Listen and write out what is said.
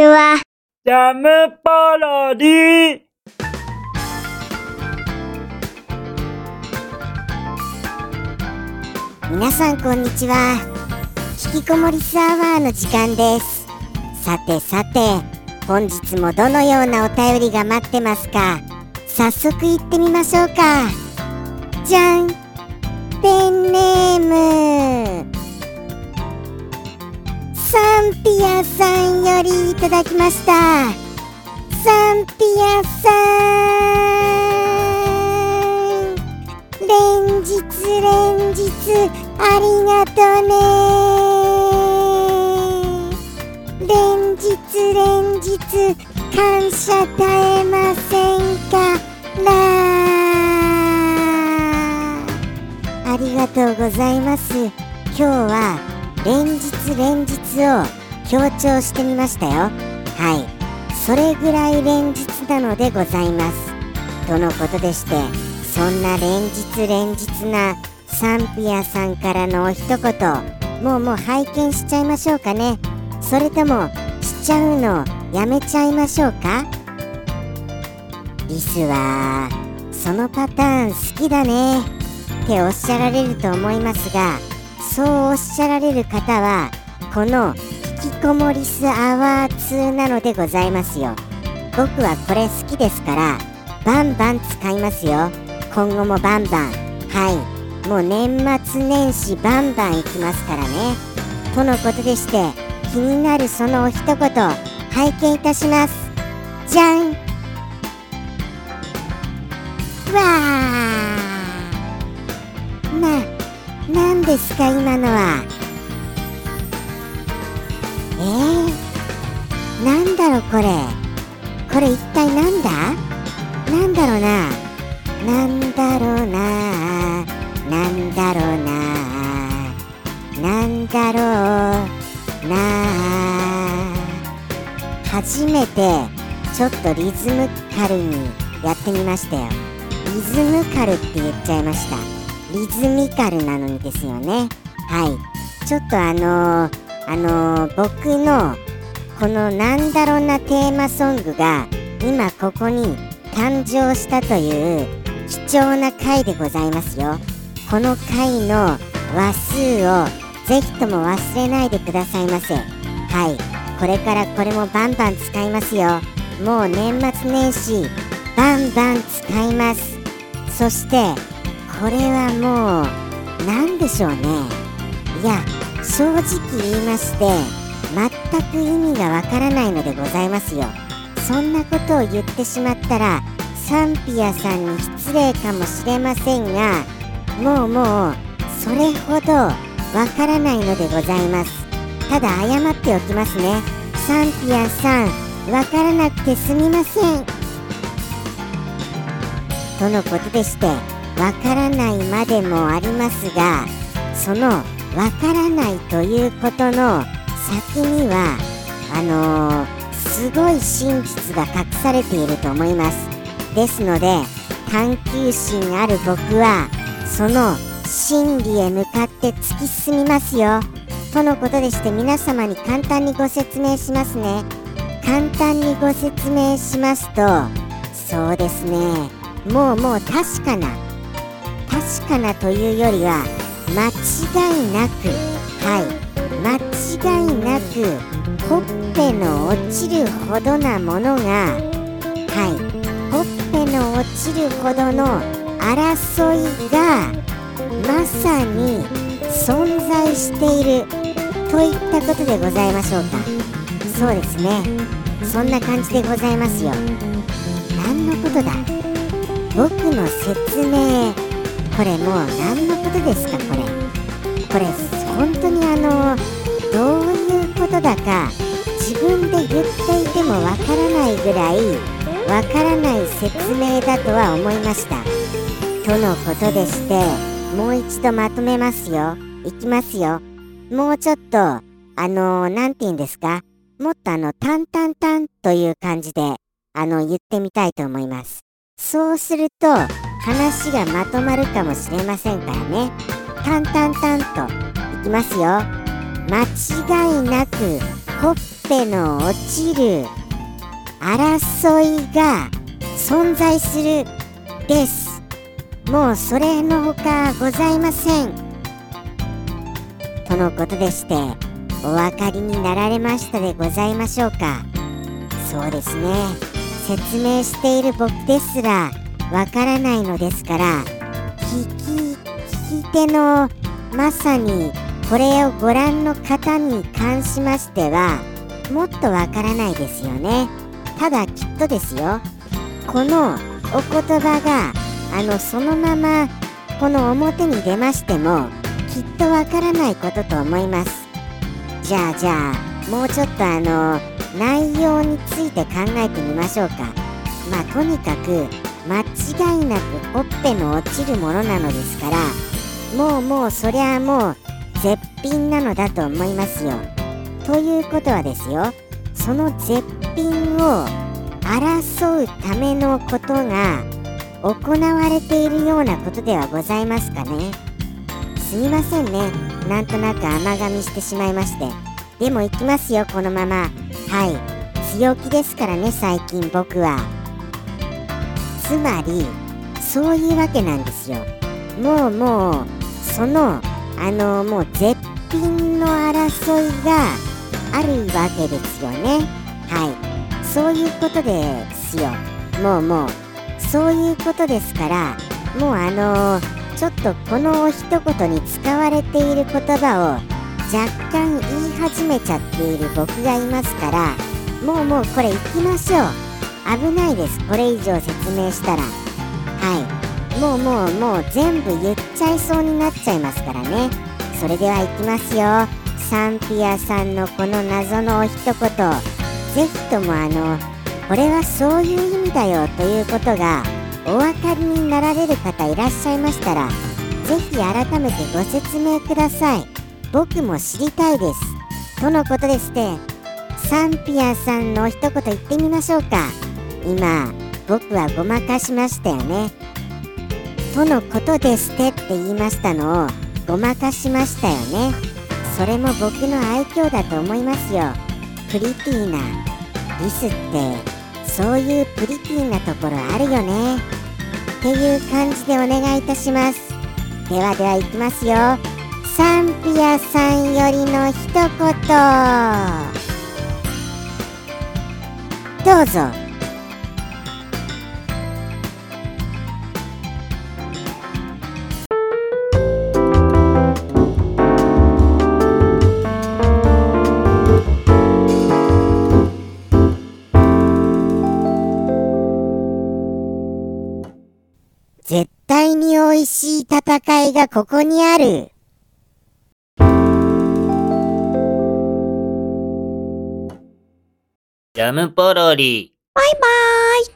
ちは。ジャムパロディ皆さんこんにちは。引きこもりスアワーの時間です。さてさて本日もどのようなお便りが待ってますか？早速行ってみましょうか。じゃん。ペンネームサンピアさんよりいただきました。サンピアさん。連日連日ありがとね。連日連日感謝絶えませんから。ありがとうございます。今日は連日連日を強調してみましたよ。はい。それぐらい連日なのでございます。とのことでしてそんな連日連日なサンピアさんからのお一言もうもう拝見しちゃいましょうかね。それともしちゃうのやめちゃいましょうか？リスはそのパターン好きだね。っておっしゃられると思いますがそうおっしゃられる方はこの引きこもりスアワー2なのでございますよ。僕はこれ好きですからバンバン使いますよ。今後もバンバン。はい。もう年末年始バンバン行きますからね。とのことでして気になるそのお一言拝見いたします。じゃん。ですか今のは。えー、なんだろうこれ。これ一体なんだ？なんだろうな。なんだろうな。なんだろうな。なんだろうな。初めてちょっとリズムカルにやってみましたよ。リズムカルって言っちゃいました。リズミカルなのですよね。はい。ちょっとあのー、あのー、僕のこのなんだろうなテーマソングが今ここに誕生したという貴重な回でございますよ。この回の話数をぜひとも忘れないでくださいませ。はい。これからこれもバンバン使いますよ。もう年末年始バンバン使います。そしてこれはもう何でしょうね。いや正直言いまして全く意味がわからないのでございますよ。そんなことを言ってしまったらサンピアさんに失礼かもしれませんがもうもうそれほどわからないのでございます。ただ謝っておきますね。サンピアさんわからなくてすみません。とのことでしてわからないまでもありますがそのわからないということの先にはあのー、すごい真実が隠されていると思います。ですので探求心ある僕はその真理へ向かって突き進みますよ。とのことでして皆様に簡単にご説明しますね。簡単にご説明しますとそうですね。もうもう確かな確かなというよりは間違いなくはい間違いなくほっぺの落ちるほどなものがはいほっぺの落ちるほどの争いがまさに存在しているといったことでございましょうか。そうですね。そんな感じでございますよ。何のことだ？僕の説明。これもう何のことですかこれ。これ本当にあのどういうことだか自分で言っていてもわからないぐらいわからない説明だとは思いました。とのことでしてもう一度まとめますよ。いきますよ。もうちょっとあの何て言うんですか？もっとあのタンタンタンという感じであの言ってみたいと思います。そうすると話がまとまるかもしれませんからね。タンタンタンといきますよ。間違いなくほっぺの落ちる争いが存在するです。もうそれのほかございません。とのことでしてお分かりになられましたでございましょうか。そうですね。説明している僕ですらわからないのですから聞き聞き手のまさにこれをご覧の方に関しましてはもっとわからないですよね。ただきっとですよ。このお言葉があのそのままこの表に出ましてもきっとわからないことと思います。じゃあじゃあもうちょっとあの内容について考えてみましょうか。まあとにかく間違いなくほっぺの落ちるものなのですからもうもうそりゃもう絶品なのだと思いますよ。ということはですよその絶品を争うためのことが行われているようなことではございますかね。すみませんね。なんとなく甘噛みしてしまいまして。でも行きますよこのまま。はい。強気ですからね最近僕は。つまりそういうわけなんですよ。もうもうそのあのもう絶品の争いがあるわけですよね。はい。そういうことですよ。もうもうそういうことですからもうあのちょっとこの一言に使われている言葉を若干言い始めちゃっている僕がいますからもうもうこれ行きましょう。危ないです。これ以上説明したら。はい。もうもうもう全部言っちゃいそうになっちゃいますからね。それでは行きますよ。サンピアさんのこの謎のお一言。ぜひともあのこれはそういう意味だよということがお分かりになられる方いらっしゃいましたらぜひ改めてご説明ください。僕も知りたいです。とのことでしてサンピアさんの一言言ってみましょうか。今僕はごまかしましたよね。とのことですてって言いましたのをごまかしましたよね。それも僕の愛嬌だと思いますよ。プリティーなリスってそういうプリティーなところあるよね。っていう感じでお願いいたします。ではでは行きますよ。サンピアさんよりの一言。どうぞ。絶対に美味しい戦いがここにある。ジャムポロリ。バイバーイ。